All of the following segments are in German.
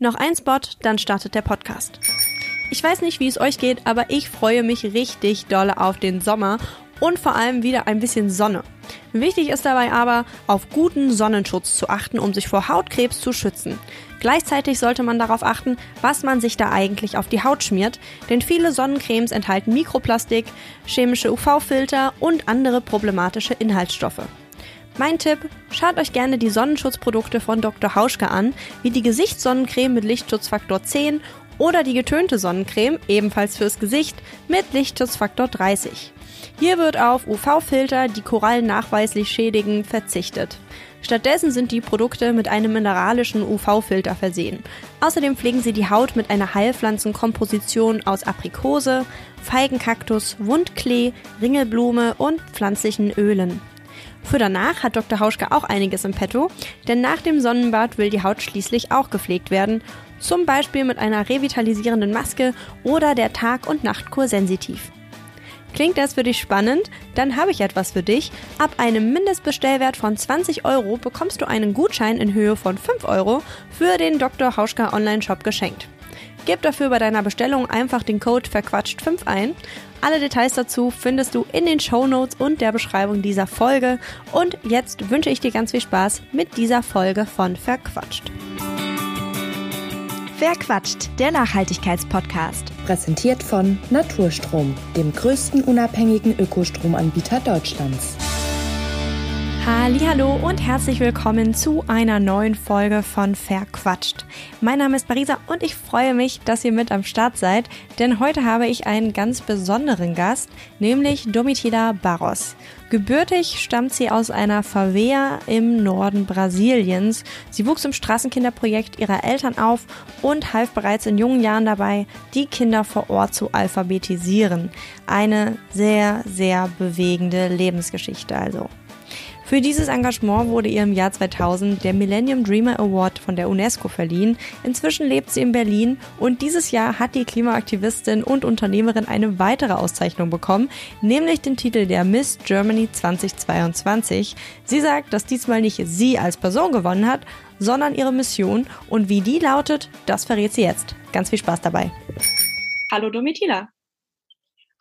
Noch ein Spot, dann startet der Podcast. Ich weiß nicht, wie es euch geht, aber ich freue mich richtig dolle auf den Sommer und vor allem wieder ein bisschen Sonne. Wichtig ist dabei aber, auf guten Sonnenschutz zu achten, um sich vor Hautkrebs zu schützen. Gleichzeitig sollte man darauf achten, was man sich da eigentlich auf die Haut schmiert, denn viele Sonnencremes enthalten Mikroplastik, chemische UV-Filter und andere problematische Inhaltsstoffe. Mein Tipp, schaut euch gerne die Sonnenschutzprodukte von Dr. Hauschke an, wie die Gesichtssonnencreme mit Lichtschutzfaktor 10 oder die getönte Sonnencreme, ebenfalls fürs Gesicht, mit Lichtschutzfaktor 30. Hier wird auf UV-Filter, die Korallen nachweislich schädigen, verzichtet. Stattdessen sind die Produkte mit einem mineralischen UV-Filter versehen. Außerdem pflegen sie die Haut mit einer Heilpflanzenkomposition aus Aprikose, Feigenkaktus, Wundklee, Ringelblume und pflanzlichen Ölen. Für danach hat Dr. Hauschke auch einiges im Petto, denn nach dem Sonnenbad will die Haut schließlich auch gepflegt werden, zum Beispiel mit einer revitalisierenden Maske oder der Tag- und Nachtkur sensitiv. Klingt das für dich spannend? Dann habe ich etwas für dich. Ab einem Mindestbestellwert von 20 Euro bekommst du einen Gutschein in Höhe von 5 Euro für den Dr. Hauschka Online-Shop geschenkt. Gib dafür bei deiner Bestellung einfach den Code verquatscht5 ein. Alle Details dazu findest du in den Show Notes und der Beschreibung dieser Folge. Und jetzt wünsche ich dir ganz viel Spaß mit dieser Folge von Verquatscht. Verquatscht, der Nachhaltigkeitspodcast. Präsentiert von Naturstrom, dem größten unabhängigen Ökostromanbieter Deutschlands. Hallo und herzlich willkommen zu einer neuen Folge von Verquatscht. Mein Name ist Parisa und ich freue mich, dass ihr mit am Start seid, denn heute habe ich einen ganz besonderen Gast, nämlich Domitila Barros. Gebürtig stammt sie aus einer Favela im Norden Brasiliens. Sie wuchs im Straßenkinderprojekt ihrer Eltern auf und half bereits in jungen Jahren dabei, die Kinder vor Ort zu alphabetisieren. Eine sehr, sehr bewegende Lebensgeschichte also. Für dieses Engagement wurde ihr im Jahr 2000 der Millennium Dreamer Award von der UNESCO verliehen. Inzwischen lebt sie in Berlin und dieses Jahr hat die Klimaaktivistin und Unternehmerin eine weitere Auszeichnung bekommen, nämlich den Titel der Miss Germany 2022. Sie sagt, dass diesmal nicht sie als Person gewonnen hat, sondern ihre Mission und wie die lautet, das verrät sie jetzt. Ganz viel Spaß dabei. Hallo Domitila.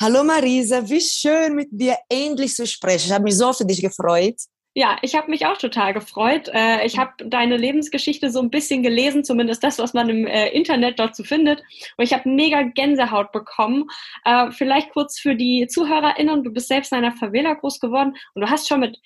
Hallo Marisa, wie schön mit dir endlich zu sprechen. Ich habe mich so für dich gefreut. Ja, ich habe mich auch total gefreut. Äh, ich habe deine Lebensgeschichte so ein bisschen gelesen, zumindest das, was man im äh, Internet dazu findet. Und ich habe mega Gänsehaut bekommen. Äh, vielleicht kurz für die ZuhörerInnen, du bist selbst in einer Favela groß geworden und du hast schon mit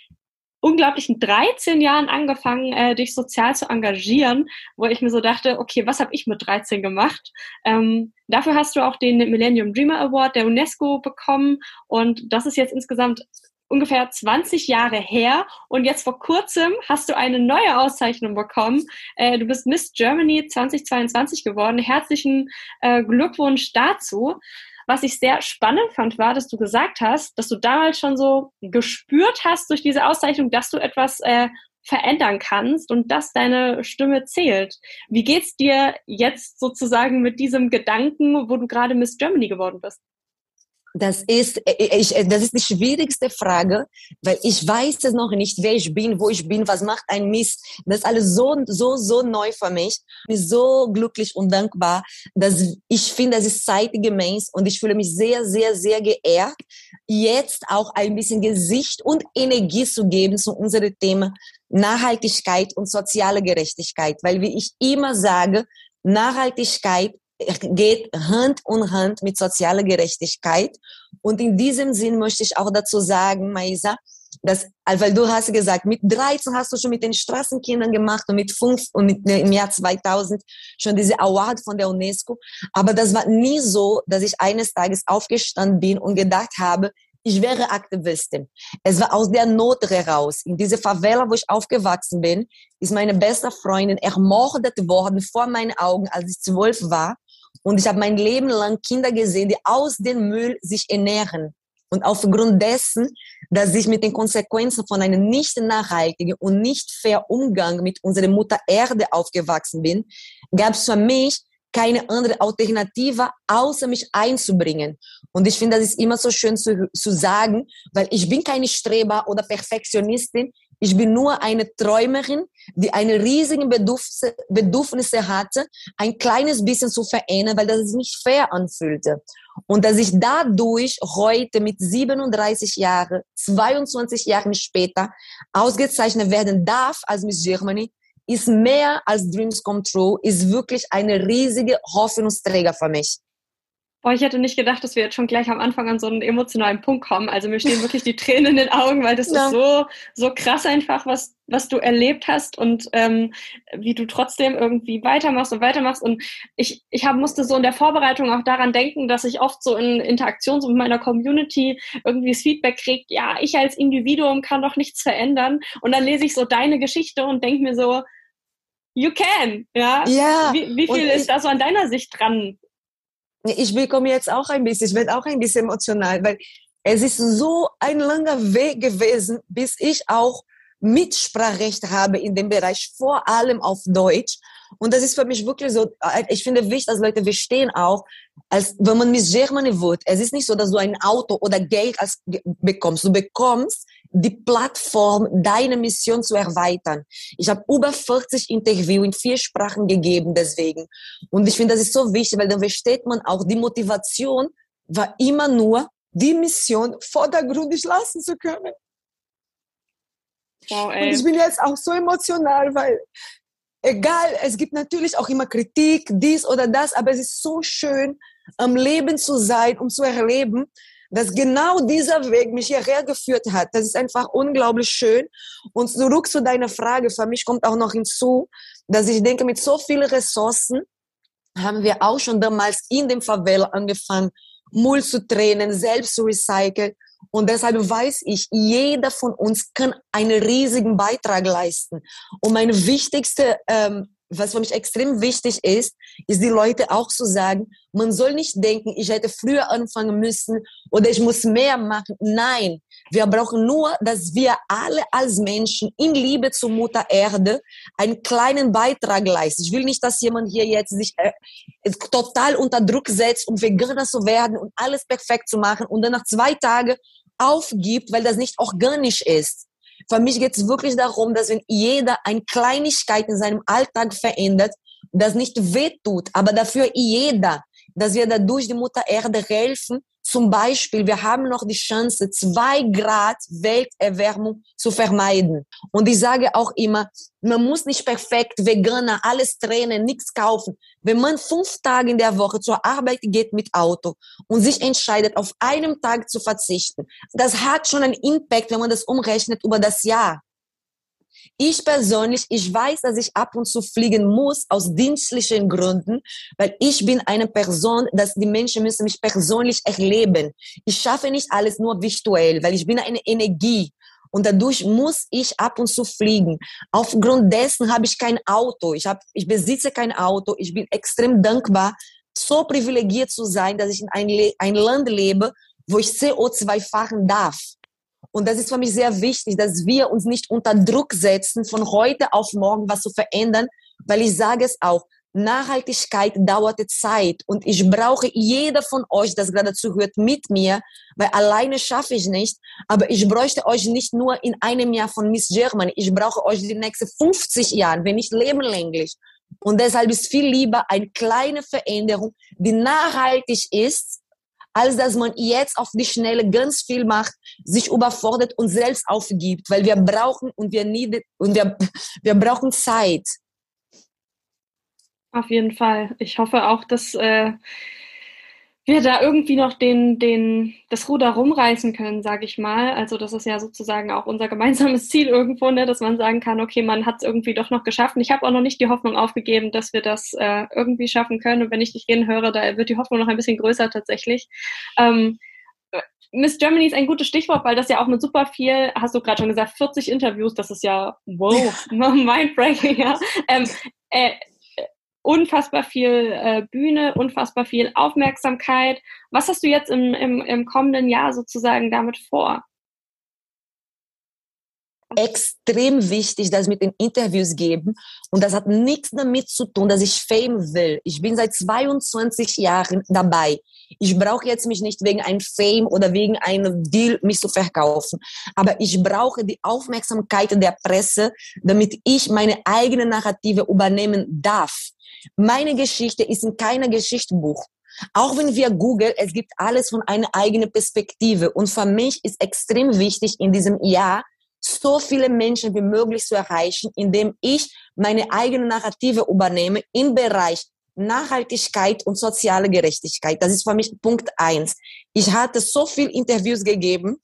unglaublichen 13 Jahren angefangen, dich sozial zu engagieren, wo ich mir so dachte, okay, was habe ich mit 13 gemacht? Ähm, dafür hast du auch den Millennium Dreamer Award der UNESCO bekommen und das ist jetzt insgesamt ungefähr 20 Jahre her und jetzt vor kurzem hast du eine neue Auszeichnung bekommen. Äh, du bist Miss Germany 2022 geworden. Herzlichen äh, Glückwunsch dazu. Was ich sehr spannend fand, war, dass du gesagt hast, dass du damals schon so gespürt hast durch diese Auszeichnung, dass du etwas äh, verändern kannst und dass deine Stimme zählt. Wie geht's dir jetzt sozusagen mit diesem Gedanken, wo du gerade Miss Germany geworden bist? Das ist, äh, äh, ich, äh, das ist die schwierigste Frage, weil ich weiß es noch nicht, wer ich bin, wo ich bin, was macht ein Mist. Das ist alles so, so, so neu für mich. Ich bin so glücklich und dankbar, dass ich finde, das ist zeitgemäß und ich fühle mich sehr, sehr, sehr geehrt, jetzt auch ein bisschen Gesicht und Energie zu geben zu unserem Thema Nachhaltigkeit und soziale Gerechtigkeit. Weil, wie ich immer sage, Nachhaltigkeit geht Hand in Hand mit sozialer Gerechtigkeit. Und in diesem Sinn möchte ich auch dazu sagen, Maisa, dass, weil du hast gesagt, mit 13 hast du schon mit den Straßenkindern gemacht und mit 5 und mit, ne, im Jahr 2000 schon diese Award von der UNESCO. Aber das war nie so, dass ich eines Tages aufgestanden bin und gedacht habe, ich wäre Aktivistin. Es war aus der Not heraus. In dieser Favela, wo ich aufgewachsen bin, ist meine beste Freundin ermordet worden vor meinen Augen, als ich zwölf war. Und ich habe mein Leben lang Kinder gesehen, die aus dem Müll sich ernähren. Und aufgrund dessen, dass ich mit den Konsequenzen von einem nicht nachhaltigen und nicht fair Umgang mit unserer Mutter Erde aufgewachsen bin, gab es für mich keine andere Alternative, außer mich einzubringen. Und ich finde, das ist immer so schön zu, zu sagen, weil ich bin keine Streber oder Perfektionistin. Ich bin nur eine Träumerin, die eine riesige Bedürfnisse, Bedürfnisse hatte, ein kleines bisschen zu verändern, weil das nicht fair anfühlte. Und dass ich dadurch heute mit 37 Jahren, 22 Jahren später ausgezeichnet werden darf als Miss Germany, ist mehr als Dreams Come True, ist wirklich eine riesige Hoffnungsträger für mich. Boah, ich hätte nicht gedacht, dass wir jetzt schon gleich am Anfang an so einen emotionalen Punkt kommen. Also mir stehen wirklich die Tränen in den Augen, weil das ja. ist so, so krass einfach, was, was du erlebt hast und ähm, wie du trotzdem irgendwie weitermachst und weitermachst. Und ich, ich hab, musste so in der Vorbereitung auch daran denken, dass ich oft so in Interaktion so mit meiner Community irgendwie das Feedback kriege, ja, ich als Individuum kann doch nichts verändern. Und dann lese ich so deine Geschichte und denke mir so, you can, ja. Ja. Wie, wie viel ist da so an deiner Sicht dran? Ich bekomme jetzt auch ein bisschen, ich werde auch ein bisschen emotional, weil es ist so ein langer Weg gewesen, bis ich auch Mitspracherecht habe in dem Bereich, vor allem auf Deutsch. Und das ist für mich wirklich so, äh, ich finde wichtig, dass Leute verstehen auch, als wenn man Miss Germany wird, es ist nicht so, dass du ein Auto oder Geld als, bekommst. Du bekommst die Plattform, deine Mission zu erweitern. Ich habe über 40 Interviews in vier Sprachen gegeben deswegen. Und ich finde, das ist so wichtig, weil dann versteht man auch, die Motivation war immer nur, die Mission vordergründig lassen zu können. Wow, und ich bin jetzt auch so emotional, weil egal, es gibt natürlich auch immer Kritik, dies oder das, aber es ist so schön, am Leben zu sein, um zu erleben, dass genau dieser Weg mich hierher geführt hat. Das ist einfach unglaublich schön. Und zurück zu deiner Frage, für mich kommt auch noch hinzu, dass ich denke, mit so vielen Ressourcen haben wir auch schon damals in dem Favela angefangen, Müll zu trennen, selbst zu recyceln. Und deshalb weiß ich, jeder von uns kann einen riesigen Beitrag leisten. Und meine wichtigste ähm, was für mich extrem wichtig ist, ist die Leute auch zu sagen, man soll nicht denken, ich hätte früher anfangen müssen oder ich muss mehr machen. Nein, wir brauchen nur, dass wir alle als Menschen in Liebe zur Mutter Erde einen kleinen Beitrag leisten. Ich will nicht, dass jemand hier jetzt sich äh, total unter Druck setzt, um Veganer zu werden und alles perfekt zu machen und dann nach zwei Tagen aufgibt, weil das nicht organisch ist. Für mich geht es wirklich darum, dass wenn jeder eine Kleinigkeit in seinem Alltag verändert, das nicht wehtut, aber dafür jeder, dass wir dadurch die Mutter Erde helfen. Zum Beispiel, wir haben noch die Chance, zwei Grad Welterwärmung zu vermeiden. Und ich sage auch immer, man muss nicht perfekt Veganer, alles trennen, nichts kaufen. Wenn man fünf Tage in der Woche zur Arbeit geht mit Auto und sich entscheidet, auf einem Tag zu verzichten, das hat schon einen Impact, wenn man das umrechnet über das Jahr. Ich persönlich, ich weiß, dass ich ab und zu fliegen muss aus dienstlichen Gründen, weil ich bin eine Person, dass die Menschen müssen mich persönlich erleben. Ich schaffe nicht alles nur virtuell, weil ich bin eine Energie. Und dadurch muss ich ab und zu fliegen. Aufgrund dessen habe ich kein Auto. Ich, habe, ich besitze kein Auto. Ich bin extrem dankbar, so privilegiert zu sein, dass ich in ein, ein Land lebe, wo ich CO2 fahren darf. Und das ist für mich sehr wichtig, dass wir uns nicht unter Druck setzen, von heute auf morgen was zu verändern, weil ich sage es auch, Nachhaltigkeit dauerte Zeit. Und ich brauche jeder von euch, das gerade zuhört, mit mir, weil alleine schaffe ich nicht, aber ich bräuchte euch nicht nur in einem Jahr von Miss Germany, ich brauche euch die nächsten 50 Jahre, wenn nicht lebenlänglich. Und deshalb ist viel lieber eine kleine Veränderung, die nachhaltig ist, als dass man jetzt auf die Schnelle ganz viel macht, sich überfordert und selbst aufgibt, weil wir brauchen und wir nie, und wir, wir brauchen Zeit. Auf jeden Fall. Ich hoffe auch, dass äh, wir da irgendwie noch den, den, das Ruder rumreißen können, sage ich mal. Also das ist ja sozusagen auch unser gemeinsames Ziel irgendwo, ne, dass man sagen kann, okay, man hat es irgendwie doch noch geschafft. Und ich habe auch noch nicht die Hoffnung aufgegeben, dass wir das äh, irgendwie schaffen können. Und wenn ich dich reden höre, da wird die Hoffnung noch ein bisschen größer tatsächlich. Ähm, Miss Germany ist ein gutes Stichwort, weil das ja auch mit super viel, hast du gerade schon gesagt, 40 Interviews, das ist ja, wow, mindbreaking, ja. Ähm, äh, unfassbar viel äh, Bühne, unfassbar viel Aufmerksamkeit. Was hast du jetzt im, im, im kommenden Jahr sozusagen damit vor? extrem wichtig, dass mit den Interviews geben. Und das hat nichts damit zu tun, dass ich Fame will. Ich bin seit 22 Jahren dabei. Ich brauche jetzt mich nicht wegen einem Fame oder wegen einem Deal mich zu verkaufen. Aber ich brauche die Aufmerksamkeit der Presse, damit ich meine eigene Narrative übernehmen darf. Meine Geschichte ist in keinem Geschichtsbuch. Auch wenn wir googeln, es gibt alles von einer eigenen Perspektive. Und für mich ist extrem wichtig in diesem Jahr, so viele Menschen wie möglich zu erreichen, indem ich meine eigene Narrative übernehme im Bereich Nachhaltigkeit und soziale Gerechtigkeit. Das ist für mich Punkt eins. Ich hatte so viel Interviews gegeben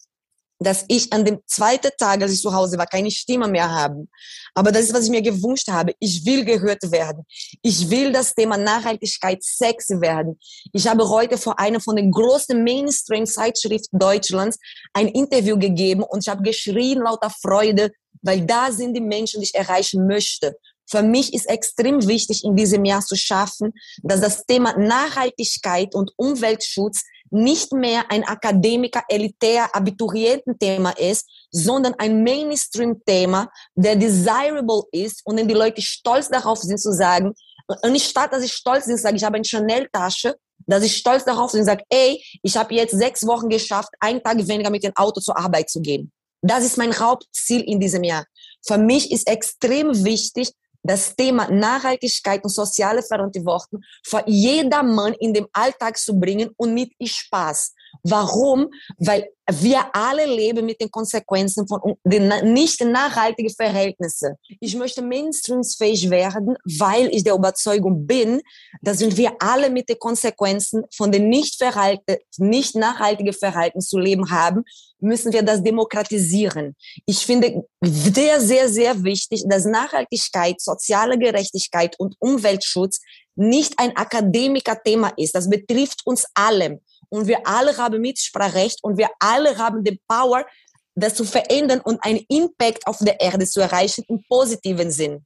dass ich an dem zweiten Tag, als ich zu Hause war, keine Stimme mehr habe. Aber das ist, was ich mir gewünscht habe. Ich will gehört werden. Ich will das Thema Nachhaltigkeit sexy werden. Ich habe heute vor einer von den größten Mainstream-Zeitschriften Deutschlands ein Interview gegeben und ich habe geschrien lauter Freude, weil da sind die Menschen, die ich erreichen möchte. Für mich ist extrem wichtig, in diesem Jahr zu schaffen, dass das Thema Nachhaltigkeit und Umweltschutz nicht mehr ein Akademiker, elitär, Abituriententhema ist, sondern ein Mainstream-Thema, der desirable ist und wenn die Leute stolz darauf sind zu sagen, und nicht statt, dass ich stolz bin, sage ich habe eine Chanel-Tasche, dass ich stolz darauf bin und sage, ey, ich habe jetzt sechs Wochen geschafft, einen Tag weniger mit dem Auto zur Arbeit zu gehen. Das ist mein Hauptziel in diesem Jahr. Für mich ist extrem wichtig, das Thema Nachhaltigkeit und soziale Verantwortung für jedermann in den Alltag zu bringen und mit Spaß. Warum? Weil wir alle leben mit den Konsequenzen von den nicht nachhaltigen Verhältnissen. Ich möchte mainstreamsfähig werden, weil ich der Überzeugung bin, dass wir alle mit den Konsequenzen von den nicht, nicht nachhaltigen Verhalten zu leben haben, müssen wir das demokratisieren. Ich finde sehr, sehr, sehr wichtig, dass Nachhaltigkeit, soziale Gerechtigkeit und Umweltschutz nicht ein Akademiker-Thema ist. Das betrifft uns alle. Und wir alle haben Mitspracherecht und wir alle haben die Power, das zu verändern und einen Impact auf der Erde zu erreichen im positiven Sinn.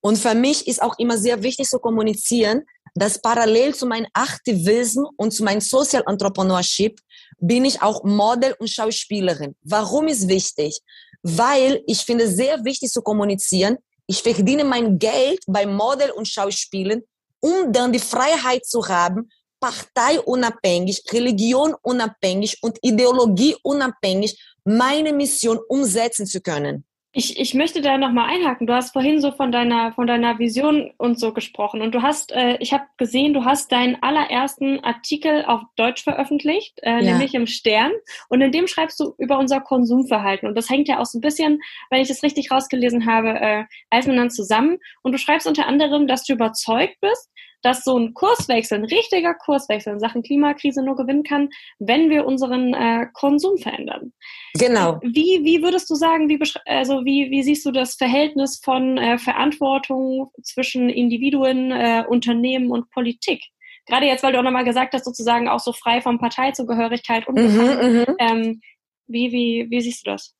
Und für mich ist auch immer sehr wichtig zu kommunizieren, dass parallel zu meinem Aktivismus und zu meinem Social Entrepreneurship bin ich auch Model und Schauspielerin. Warum ist wichtig? Weil ich finde sehr wichtig zu kommunizieren. Ich verdiene mein Geld beim Model und Schauspielen, um dann die Freiheit zu haben, parteiunabhängig, religionunabhängig und ideologieunabhängig meine Mission umsetzen zu können. Ich, ich möchte da nochmal einhaken. Du hast vorhin so von deiner, von deiner Vision und so gesprochen. Und du hast, äh, ich habe gesehen, du hast deinen allerersten Artikel auf Deutsch veröffentlicht, äh, ja. nämlich im Stern. Und in dem schreibst du über unser Konsumverhalten. Und das hängt ja auch so ein bisschen, wenn ich das richtig rausgelesen habe, äh, als miteinander zusammen. Und du schreibst unter anderem, dass du überzeugt bist, dass so ein Kurswechsel, ein richtiger Kurswechsel in Sachen Klimakrise nur gewinnen kann, wenn wir unseren äh, Konsum verändern. Genau. Wie, wie würdest du sagen, wie, also wie, wie siehst du das Verhältnis von äh, Verantwortung zwischen Individuen, äh, Unternehmen und Politik? Gerade jetzt, weil du auch nochmal gesagt hast, sozusagen auch so frei von Parteizugehörigkeit und mhm, mhm, ähm, wie, wie, wie siehst du das?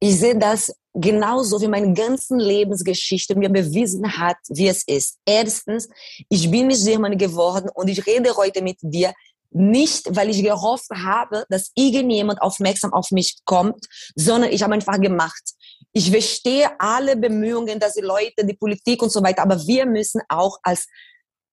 Ich sehe das genauso wie meine ganze Lebensgeschichte mir bewiesen hat, wie es ist. Erstens, ich bin nicht German geworden und ich rede heute mit dir nicht, weil ich gehofft habe, dass irgendjemand aufmerksam auf mich kommt, sondern ich habe einfach gemacht. Ich verstehe alle Bemühungen, dass die Leute, die Politik und so weiter, aber wir müssen auch als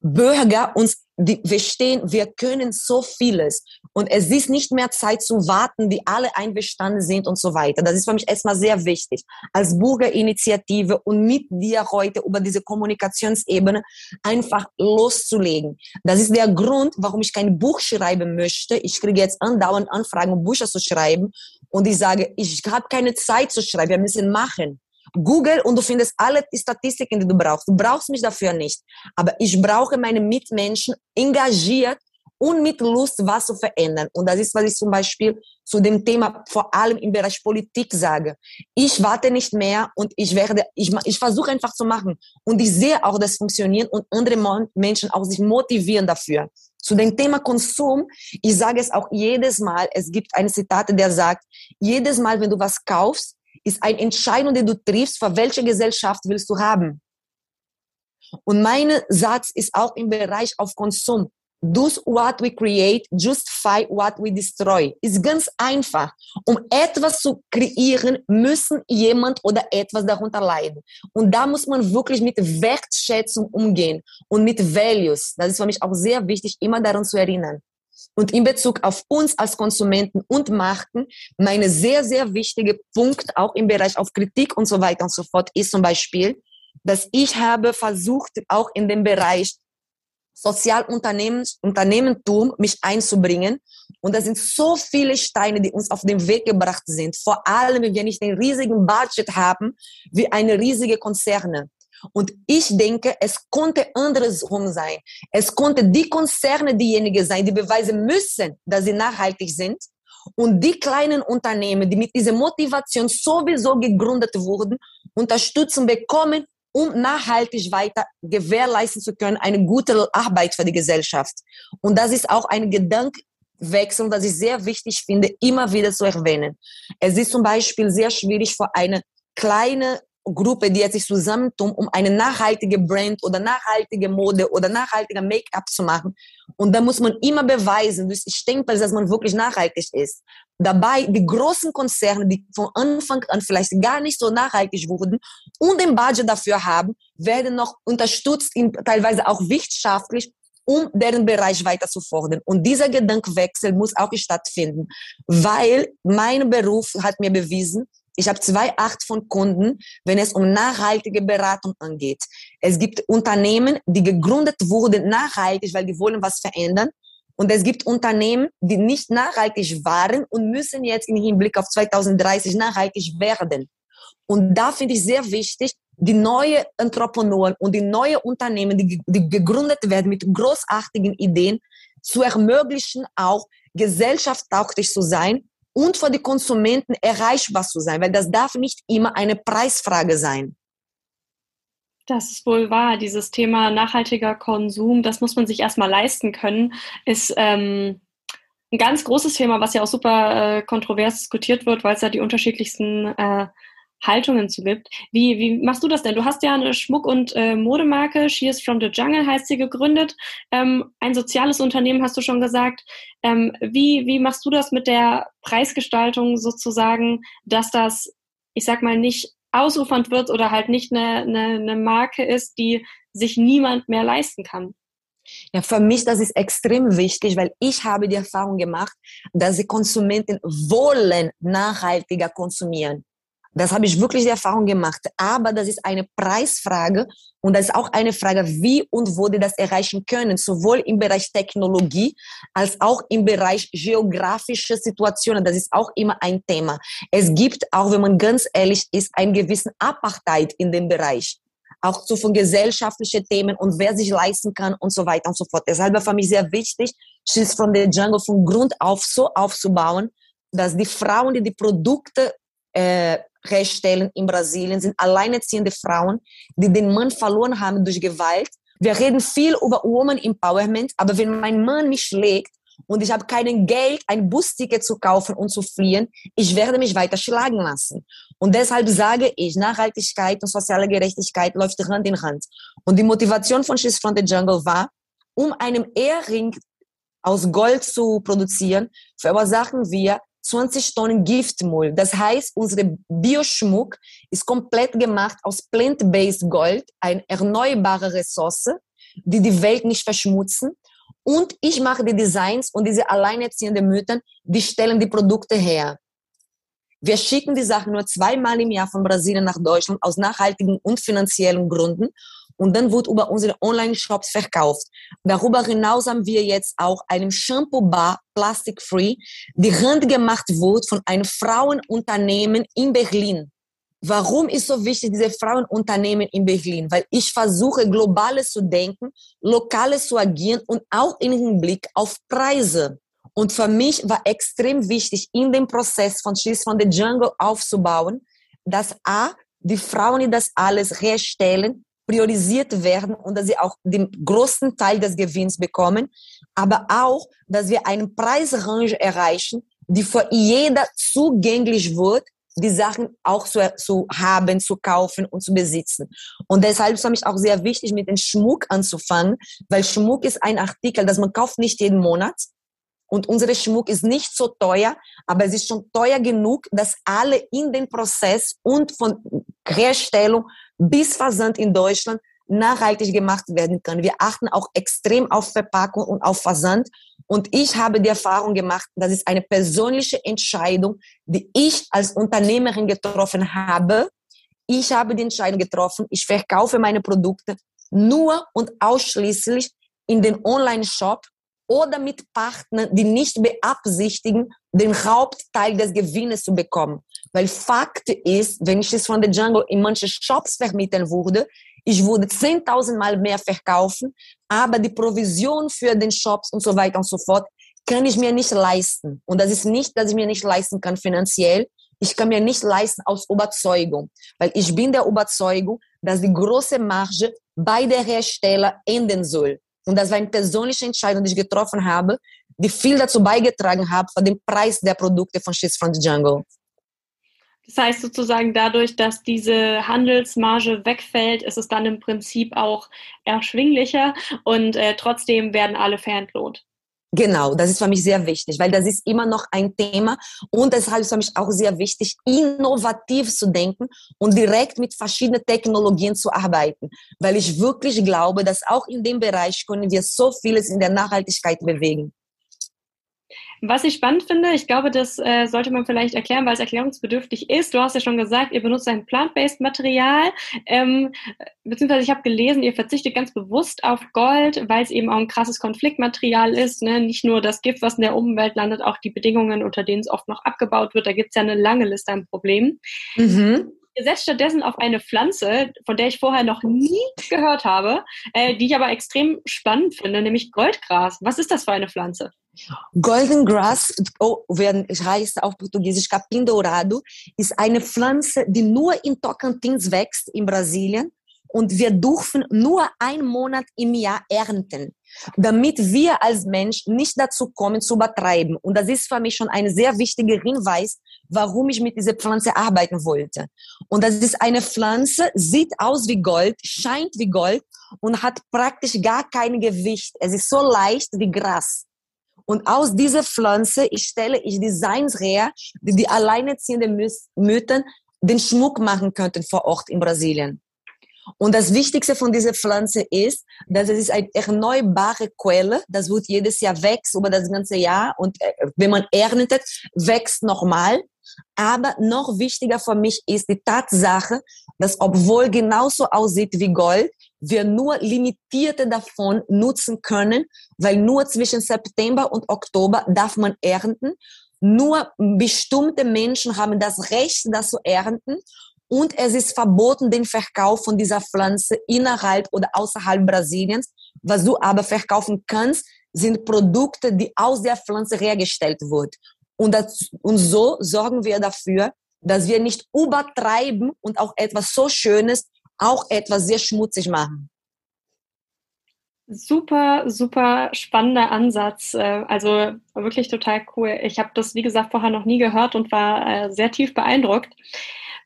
Bürger uns die, verstehen, wir können so vieles. Und es ist nicht mehr Zeit zu warten, die alle einverstanden sind und so weiter. Das ist für mich erstmal sehr wichtig. Als Bürgerinitiative und mit dir heute über diese Kommunikationsebene einfach loszulegen. Das ist der Grund, warum ich kein Buch schreiben möchte. Ich kriege jetzt andauernd Anfragen, um Bücher zu schreiben. Und ich sage, ich habe keine Zeit zu schreiben. Wir müssen machen. Google und du findest alle Statistiken, die du brauchst. Du brauchst mich dafür nicht. Aber ich brauche meine Mitmenschen engagiert und mit Lust, was zu verändern. Und das ist, was ich zum Beispiel zu dem Thema vor allem im Bereich Politik sage. Ich warte nicht mehr und ich werde, ich, ich versuche einfach zu machen. Und ich sehe auch, dass funktionieren und andere Menschen auch sich motivieren dafür. Zu dem Thema Konsum, ich sage es auch jedes Mal, es gibt eine Zitate, der sagt, jedes Mal, wenn du was kaufst, ist eine Entscheidung, die du triffst, für welche Gesellschaft willst du haben. Und mein Satz ist auch im Bereich auf Konsum. do what we create, justify what we destroy. Ist ganz einfach. Um etwas zu kreieren, müssen jemand oder etwas darunter leiden. Und da muss man wirklich mit Wertschätzung umgehen und mit Values. Das ist für mich auch sehr wichtig, immer daran zu erinnern. Und in Bezug auf uns als Konsumenten und Marken, meine sehr, sehr wichtige Punkt auch im Bereich auf Kritik und so weiter und so fort ist zum Beispiel, dass ich habe versucht, auch in dem Bereich Sozialunternehmentum mich einzubringen. Und da sind so viele Steine, die uns auf den Weg gebracht sind. Vor allem, wenn wir nicht den riesigen Budget haben, wie eine riesige Konzerne. Und ich denke, es konnte andersrum sein. Es konnte die Konzerne diejenigen sein, die beweisen müssen, dass sie nachhaltig sind. Und die kleinen Unternehmen, die mit dieser Motivation sowieso gegründet wurden, Unterstützung bekommen, um nachhaltig weiter gewährleisten zu können, eine gute Arbeit für die Gesellschaft. Und das ist auch ein Gedankenwechsel, das ich sehr wichtig finde, immer wieder zu erwähnen. Es ist zum Beispiel sehr schwierig für eine kleine Gruppe, die sich zusammentun, um eine nachhaltige Brand oder nachhaltige Mode oder nachhaltige Make-up zu machen. Und da muss man immer beweisen, durch Stempel, dass man wirklich nachhaltig ist. Dabei, die großen Konzerne, die von Anfang an vielleicht gar nicht so nachhaltig wurden und den Budget dafür haben, werden noch unterstützt, teilweise auch wirtschaftlich, um deren Bereich weiter zu fordern. Und dieser Gedankenwechsel muss auch stattfinden, weil mein Beruf hat mir bewiesen, ich habe zwei Art von Kunden, wenn es um nachhaltige Beratung angeht. Es gibt Unternehmen, die gegründet wurden nachhaltig, weil die wollen was verändern. Und es gibt Unternehmen, die nicht nachhaltig waren und müssen jetzt im Hinblick auf 2030 nachhaltig werden. Und da finde ich sehr wichtig, die neue Entrepreneuren und die neue Unternehmen, die, die gegründet werden mit großartigen Ideen, zu ermöglichen, auch gesellschaftstauglich zu sein und für die Konsumenten erreichbar zu sein, weil das darf nicht immer eine Preisfrage sein. Das ist wohl wahr. Dieses Thema nachhaltiger Konsum, das muss man sich erstmal leisten können, ist ähm, ein ganz großes Thema, was ja auch super äh, kontrovers diskutiert wird, weil es ja die unterschiedlichsten äh, Haltungen zu gibt. Wie, wie machst du das denn? Du hast ja eine Schmuck- und äh, Modemarke, She is from the Jungle heißt sie gegründet. Ähm, ein soziales Unternehmen hast du schon gesagt. Ähm, wie, wie machst du das mit der Preisgestaltung sozusagen, dass das, ich sag mal, nicht ausufernd wird oder halt nicht eine, eine, eine Marke ist, die sich niemand mehr leisten kann? Ja, für mich das ist extrem wichtig, weil ich habe die Erfahrung gemacht, dass die Konsumenten wollen nachhaltiger konsumieren. Das habe ich wirklich die Erfahrung gemacht. Aber das ist eine Preisfrage und das ist auch eine Frage, wie und wo die das erreichen können, sowohl im Bereich Technologie als auch im Bereich geografische Situationen. Das ist auch immer ein Thema. Es gibt, auch wenn man ganz ehrlich ist, einen gewissen Apartheid in dem Bereich. Auch so von gesellschaftlichen Themen und wer sich leisten kann und so weiter und so fort. Deshalb war für mich sehr wichtig, Schiss von der Jungle von Grund auf so aufzubauen, dass die Frauen, die die Produkte äh, herstellen in Brasilien, sind alleinerziehende Frauen, die den Mann verloren haben durch Gewalt. Wir reden viel über Woman Empowerment, aber wenn mein Mann mich schlägt und ich habe kein Geld, ein Busticket zu kaufen und zu fliehen, ich werde mich weiter schlagen lassen. Und deshalb sage ich, Nachhaltigkeit und soziale Gerechtigkeit läuft Hand in Hand. Und die Motivation von She's from the Jungle war, um einen Ehrring aus Gold zu produzieren, verursachen wir 20 Tonnen Giftmüll. Das heißt, unsere Bioschmuck ist komplett gemacht aus plant-based Gold, eine erneuerbare Ressource, die die Welt nicht verschmutzen. Und ich mache die Designs und diese alleinerziehenden Mütter, die stellen die Produkte her. Wir schicken die Sachen nur zweimal im Jahr von Brasilien nach Deutschland aus nachhaltigen und finanziellen Gründen und dann wird über unsere Online-Shops verkauft. Darüber hinaus haben wir jetzt auch einen Shampoo-Bar, plastic-free, die handgemacht wird von einem Frauenunternehmen in Berlin. Warum ist so wichtig, diese Frauenunternehmen in Berlin? Weil ich versuche, globales zu denken, lokales zu agieren und auch im Hinblick auf Preise. Und für mich war extrem wichtig, in dem Prozess von She's from the Jungle aufzubauen, dass A, die Frauen, die das alles herstellen, priorisiert werden und dass sie auch den größten Teil des Gewinns bekommen, aber auch, dass wir eine Preisrange erreichen, die für jeder zugänglich wird, die Sachen auch zu, zu haben, zu kaufen und zu besitzen. Und deshalb ist es für mich auch sehr wichtig, mit dem Schmuck anzufangen, weil Schmuck ist ein Artikel, das man kauft nicht jeden Monat. Und unser Schmuck ist nicht so teuer, aber es ist schon teuer genug, dass alle in den Prozess und von Herstellung bis Versand in Deutschland nachhaltig gemacht werden können. Wir achten auch extrem auf Verpackung und auf Versand. Und ich habe die Erfahrung gemacht, das ist eine persönliche Entscheidung, die ich als Unternehmerin getroffen habe. Ich habe die Entscheidung getroffen, ich verkaufe meine Produkte nur und ausschließlich in den Online-Shop oder mit Partnern, die nicht beabsichtigen, den Hauptteil des Gewinnes zu bekommen. Weil Fakt ist, wenn ich es von der Jungle in manche Shops vermitteln würde, ich würde 10.000 Mal mehr verkaufen, aber die Provision für den Shops und so weiter und so fort kann ich mir nicht leisten. Und das ist nicht, dass ich mir nicht leisten kann finanziell. Ich kann mir nicht leisten aus Überzeugung, weil ich bin der Überzeugung, dass die große Marge bei der Hersteller enden soll. Und das war eine persönliche Entscheidung, die ich getroffen habe, die viel dazu beigetragen hat, für den Preis der Produkte von She's from the Jungle. Das heißt sozusagen dadurch, dass diese Handelsmarge wegfällt, ist es dann im Prinzip auch erschwinglicher und äh, trotzdem werden alle verentlohnt. Genau, das ist für mich sehr wichtig, weil das ist immer noch ein Thema und deshalb ist für mich auch sehr wichtig, innovativ zu denken und direkt mit verschiedenen Technologien zu arbeiten, weil ich wirklich glaube, dass auch in dem Bereich können wir so vieles in der Nachhaltigkeit bewegen. Was ich spannend finde, ich glaube, das äh, sollte man vielleicht erklären, weil es erklärungsbedürftig ist. Du hast ja schon gesagt, ihr benutzt ein plant-based Material, ähm, beziehungsweise ich habe gelesen, ihr verzichtet ganz bewusst auf Gold, weil es eben auch ein krasses Konfliktmaterial ist. Ne? Nicht nur das Gift, was in der Umwelt landet, auch die Bedingungen, unter denen es oft noch abgebaut wird. Da gibt es ja eine lange Liste an Problemen. Mhm. Ihr setzt stattdessen auf eine Pflanze, von der ich vorher noch nie gehört habe, äh, die ich aber extrem spannend finde, nämlich Goldgras. Was ist das für eine Pflanze? Golden Grass, ou heißt auf Portugiesisch Capim Dourado, ist eine Pflanze, die nur in Tocantins wächst, in Brasilien. Und wir dürfen nur einen Monat im Jahr ernten, damit wir als Mensch nicht dazu kommen zu übertreiben. Und das ist für mich schon ein sehr wichtiger Hinweis, warum ich mit dieser Pflanze arbeiten wollte. Und das ist eine Pflanze, sieht aus wie Gold, scheint wie Gold und hat praktisch gar kein Gewicht. Es ist so leicht wie Gras. Und aus dieser Pflanze ich stelle ich Designs her, die die alleinerziehenden Mütter den Schmuck machen könnten vor Ort in Brasilien. Und das Wichtigste von dieser Pflanze ist, dass es ist eine erneuerbare Quelle. Das wird jedes Jahr wächst über das ganze Jahr und äh, wenn man erntet, wächst nochmal. Aber noch wichtiger für mich ist die Tatsache, dass obwohl genauso aussieht wie Gold, wir nur limitierte davon nutzen können, weil nur zwischen September und Oktober darf man ernten. Nur bestimmte Menschen haben das Recht, das zu ernten. Und es ist verboten, den Verkauf von dieser Pflanze innerhalb oder außerhalb Brasiliens. Was du aber verkaufen kannst, sind Produkte, die aus der Pflanze hergestellt wurden. Und, das, und so sorgen wir dafür, dass wir nicht übertreiben und auch etwas so Schönes auch etwas sehr schmutzig machen. Super, super spannender Ansatz. Äh, also wirklich total cool. Ich habe das, wie gesagt, vorher noch nie gehört und war äh, sehr tief beeindruckt.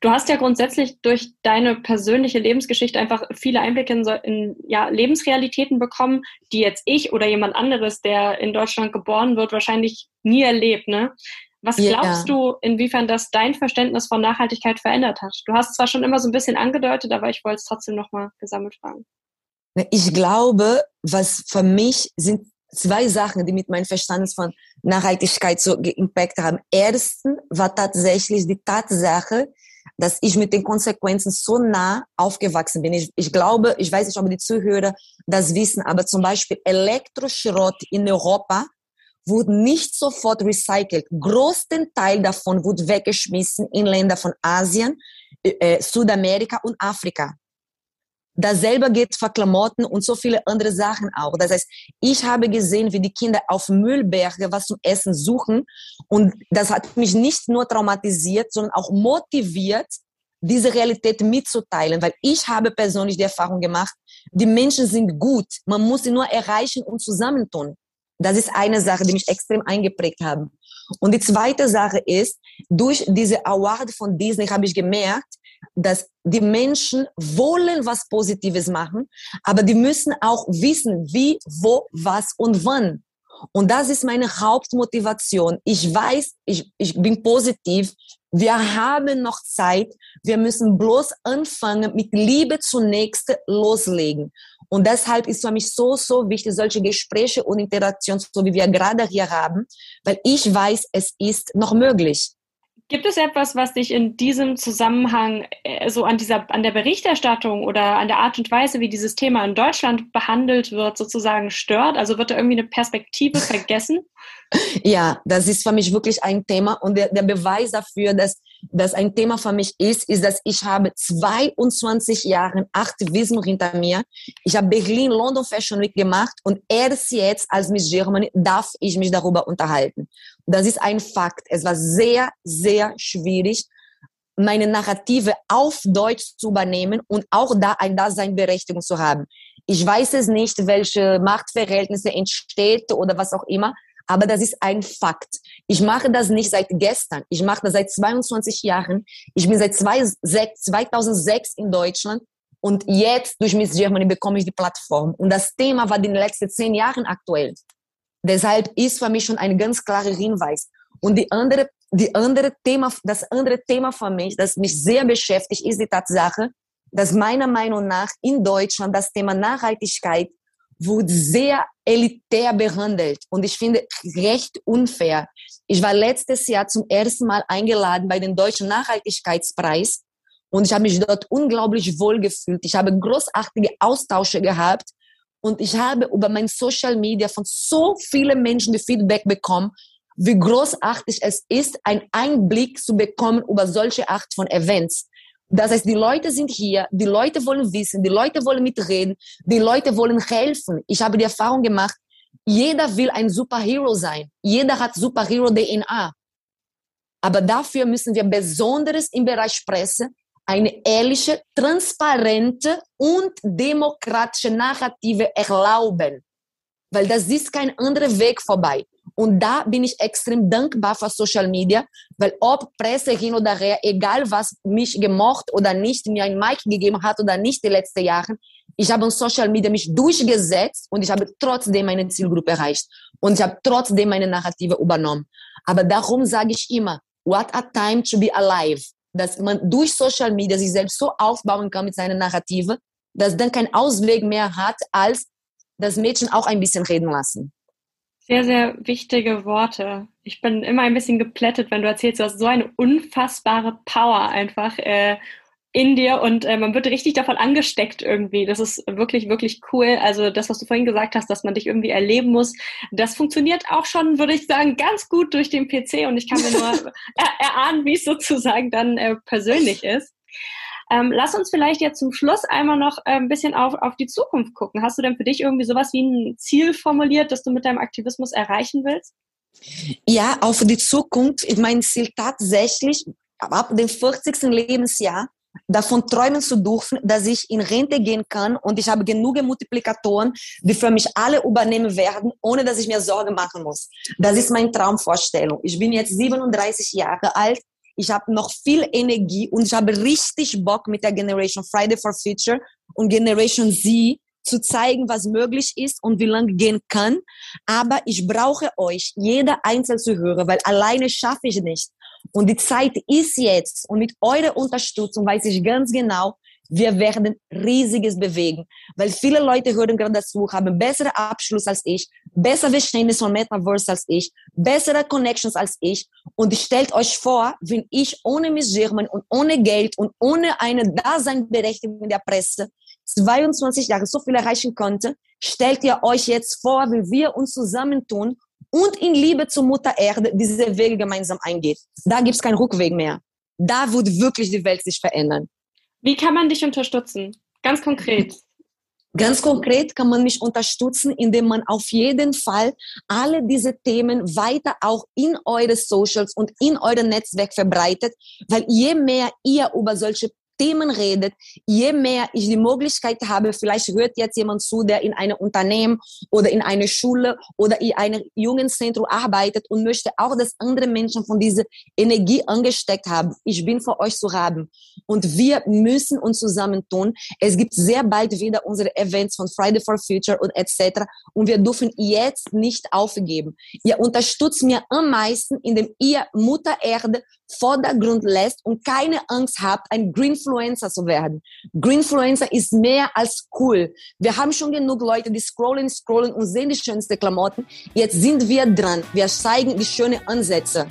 Du hast ja grundsätzlich durch deine persönliche Lebensgeschichte einfach viele Einblicke in, in ja, Lebensrealitäten bekommen, die jetzt ich oder jemand anderes, der in Deutschland geboren wird, wahrscheinlich nie erlebt. Ne? Was glaubst ja. du, inwiefern das dein Verständnis von Nachhaltigkeit verändert hat? Du hast zwar schon immer so ein bisschen angedeutet, aber ich wollte es trotzdem nochmal gesammelt fragen. Ich glaube, was für mich sind zwei Sachen, die mit meinem Verständnis von Nachhaltigkeit so geimpactet haben. Erstens war tatsächlich die Tatsache, dass ich mit den Konsequenzen so nah aufgewachsen bin. Ich, ich glaube, ich weiß nicht, ob die Zuhörer das wissen, aber zum Beispiel Elektroschrott in Europa wurde nicht sofort recycelt. Großen Teil davon wurde weggeschmissen in Länder von Asien, äh, Südamerika und Afrika. Dasselbe geht für Klamotten und so viele andere Sachen auch. Das heißt, ich habe gesehen, wie die Kinder auf Müllberge was zum Essen suchen und das hat mich nicht nur traumatisiert, sondern auch motiviert, diese Realität mitzuteilen, weil ich habe persönlich die Erfahrung gemacht, die Menschen sind gut, man muss sie nur erreichen und zusammentun. Das ist eine Sache, die mich extrem eingeprägt haben. Und die zweite Sache ist, durch diese Award von Disney habe ich gemerkt, dass die Menschen wollen was Positives machen, aber die müssen auch wissen, wie, wo, was und wann. Und das ist meine Hauptmotivation. Ich weiß, ich, ich bin positiv. Wir haben noch Zeit. Wir müssen bloß anfangen, mit Liebe zunächst loslegen. Und deshalb ist für mich so, so wichtig, solche Gespräche und Interaktionen, so wie wir gerade hier haben, weil ich weiß, es ist noch möglich. Gibt es etwas, was dich in diesem Zusammenhang äh, so an dieser, an der Berichterstattung oder an der Art und Weise, wie dieses Thema in Deutschland behandelt wird, sozusagen stört? Also wird da irgendwie eine Perspektive vergessen? Ja, das ist für mich wirklich ein Thema und der, der Beweis dafür, dass das ein Thema für mich ist, ist, dass ich habe 22 Jahre Aktivismus hinter mir. Ich habe Berlin, London Fashion Week gemacht und erst jetzt als Miss Germany darf ich mich darüber unterhalten. Das ist ein Fakt. Es war sehr, sehr schwierig, meine Narrative auf Deutsch zu übernehmen und auch da ein Daseinberechtigung zu haben. Ich weiß es nicht, welche Machtverhältnisse entsteht oder was auch immer, aber das ist ein Fakt. Ich mache das nicht seit gestern. Ich mache das seit 22 Jahren. Ich bin seit 2006 in Deutschland und jetzt durch Miss Germany bekomme ich die Plattform. Und das Thema war in den letzten zehn Jahren aktuell. Deshalb ist für mich schon ein ganz klarer Hinweis. Und die andere, die andere Thema, das andere Thema für mich, das mich sehr beschäftigt, ist die Tatsache, dass meiner Meinung nach in Deutschland das Thema Nachhaltigkeit wurde sehr elitär behandelt und ich finde recht unfair. Ich war letztes Jahr zum ersten Mal eingeladen bei dem Deutschen Nachhaltigkeitspreis und ich habe mich dort unglaublich wohl gefühlt. Ich habe großartige Austausche gehabt und ich habe über mein Social Media von so vielen Menschen die Feedback bekommen, wie großartig es ist, einen Einblick zu bekommen über solche Art von Events. Das heißt, die Leute sind hier, die Leute wollen wissen, die Leute wollen mitreden, die Leute wollen helfen. Ich habe die Erfahrung gemacht, jeder will ein Superhero sein. Jeder hat Superhero-DNA. Aber dafür müssen wir besonders im Bereich Presse eine ehrliche, transparente und demokratische Narrative erlauben. Weil das ist kein anderer Weg vorbei. Und da bin ich extrem dankbar für Social Media, weil ob Presse hin oder her, egal was mich gemocht oder nicht, mir ein Mic gegeben hat oder nicht die letzten Jahre, ich habe in Social Media mich durchgesetzt und ich habe trotzdem meine Zielgruppe erreicht. Und ich habe trotzdem meine Narrative übernommen. Aber darum sage ich immer, what a time to be alive dass man durch Social Media sich selbst so aufbauen kann mit seiner Narrative, dass dann kein Ausweg mehr hat, als das Mädchen auch ein bisschen reden lassen. Sehr, sehr wichtige Worte. Ich bin immer ein bisschen geplättet, wenn du erzählst, du hast so eine unfassbare Power einfach äh, in dir und äh, man wird richtig davon angesteckt irgendwie. Das ist wirklich, wirklich cool. Also das, was du vorhin gesagt hast, dass man dich irgendwie erleben muss, das funktioniert auch schon, würde ich sagen, ganz gut durch den PC und ich kann mir nur er erahnen, wie es sozusagen dann äh, persönlich ist. Ähm, lass uns vielleicht jetzt zum Schluss einmal noch äh, ein bisschen auf, auf die Zukunft gucken. Hast du denn für dich irgendwie sowas wie ein Ziel formuliert, das du mit deinem Aktivismus erreichen willst? Ja, auf die Zukunft ist mein Ziel tatsächlich, ab dem 40. Lebensjahr davon träumen zu dürfen, dass ich in Rente gehen kann und ich habe genug Multiplikatoren, die für mich alle übernehmen werden, ohne dass ich mir Sorgen machen muss. Das ist meine Traumvorstellung. Ich bin jetzt 37 Jahre alt. Ich habe noch viel Energie und ich habe richtig Bock mit der Generation Friday for Future und Generation Z zu zeigen, was möglich ist und wie lange gehen kann. Aber ich brauche euch, jeder einzelne Zuhörer, weil alleine schaffe ich nicht. Und die Zeit ist jetzt. Und mit eurer Unterstützung weiß ich ganz genau, wir werden riesiges bewegen. Weil viele Leute hören gerade dazu, haben bessere Abschluss als ich, besser Verständnis von Metaverse als ich, bessere Connections als ich. Und stellt euch vor, wenn ich ohne German und ohne Geld und ohne eine Daseinberechtigung in der Presse 22 Jahre so viel erreichen konnte, stellt ihr euch jetzt vor, wie wir uns zusammentun und in Liebe zur Mutter Erde diese Wege gemeinsam eingeht. Da gibt es keinen Rückweg mehr. Da wird wirklich die Welt sich verändern. Wie kann man dich unterstützen? Ganz konkret. Ganz konkret kann man mich unterstützen, indem man auf jeden Fall alle diese Themen weiter auch in eure Socials und in eurem Netzwerk verbreitet, weil je mehr ihr über solche Themen redet, je mehr ich die Möglichkeit habe, vielleicht hört jetzt jemand zu, der in einem Unternehmen oder in einer Schule oder in einem Jugendzentrum arbeitet und möchte auch, dass andere Menschen von dieser Energie angesteckt haben. Ich bin für euch zu haben. Und wir müssen uns zusammentun. Es gibt sehr bald wieder unsere Events von Friday for Future und etc. Und wir dürfen jetzt nicht aufgeben. Ihr unterstützt mir am meisten, indem ihr Mutter Erde Vordergrund lässt und keine Angst habt, ein Greenfluencer zu werden. Greenfluencer ist mehr als cool. Wir haben schon genug Leute, die scrollen, scrollen und sehen die schönsten Klamotten. Jetzt sind wir dran. Wir zeigen die schönen Ansätze.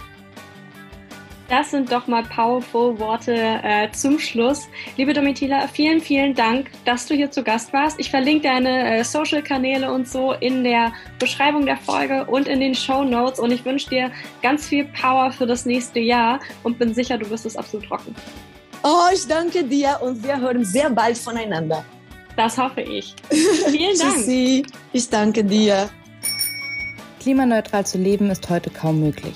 Das sind doch mal powerful Worte äh, zum Schluss. Liebe Domitila, vielen, vielen Dank, dass du hier zu Gast warst. Ich verlinke deine äh, Social-Kanäle und so in der Beschreibung der Folge und in den Show Notes. Und ich wünsche dir ganz viel Power für das nächste Jahr und bin sicher, du wirst es absolut rocken. Oh, ich danke dir und wir hören sehr bald voneinander. Das hoffe ich. Vielen Dank. Tschüssi. Ich danke dir. Klimaneutral zu leben ist heute kaum möglich.